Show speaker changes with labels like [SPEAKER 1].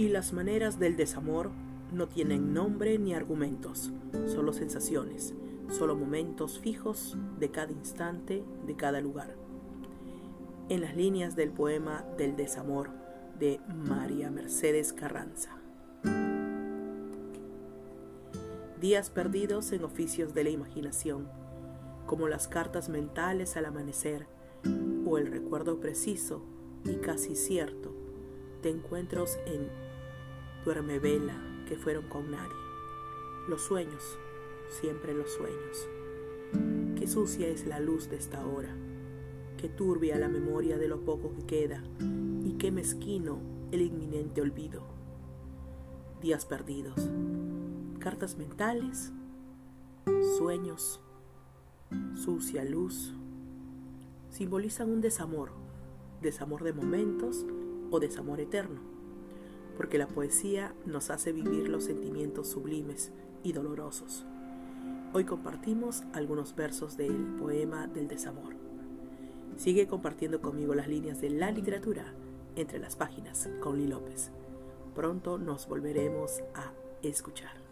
[SPEAKER 1] Y las maneras del desamor no tienen nombre ni argumentos, solo sensaciones, solo momentos fijos de cada instante, de cada lugar. En las líneas del poema del desamor de María Mercedes Carranza. Días perdidos en oficios de la imaginación, como las cartas mentales al amanecer o el recuerdo preciso y casi cierto de encuentros en duerme vela que fueron con nadie. Los sueños, siempre los sueños. Qué sucia es la luz de esta hora, qué turbia la memoria de lo poco que queda. Y qué mezquino el inminente olvido. Días perdidos, cartas mentales, sueños, sucia luz, simbolizan un desamor, desamor de momentos o desamor eterno, porque la poesía nos hace vivir los sentimientos sublimes y dolorosos. Hoy compartimos algunos versos del poema del desamor. Sigue compartiendo conmigo las líneas de la literatura entre las páginas con Lee López. Pronto nos volveremos a escuchar.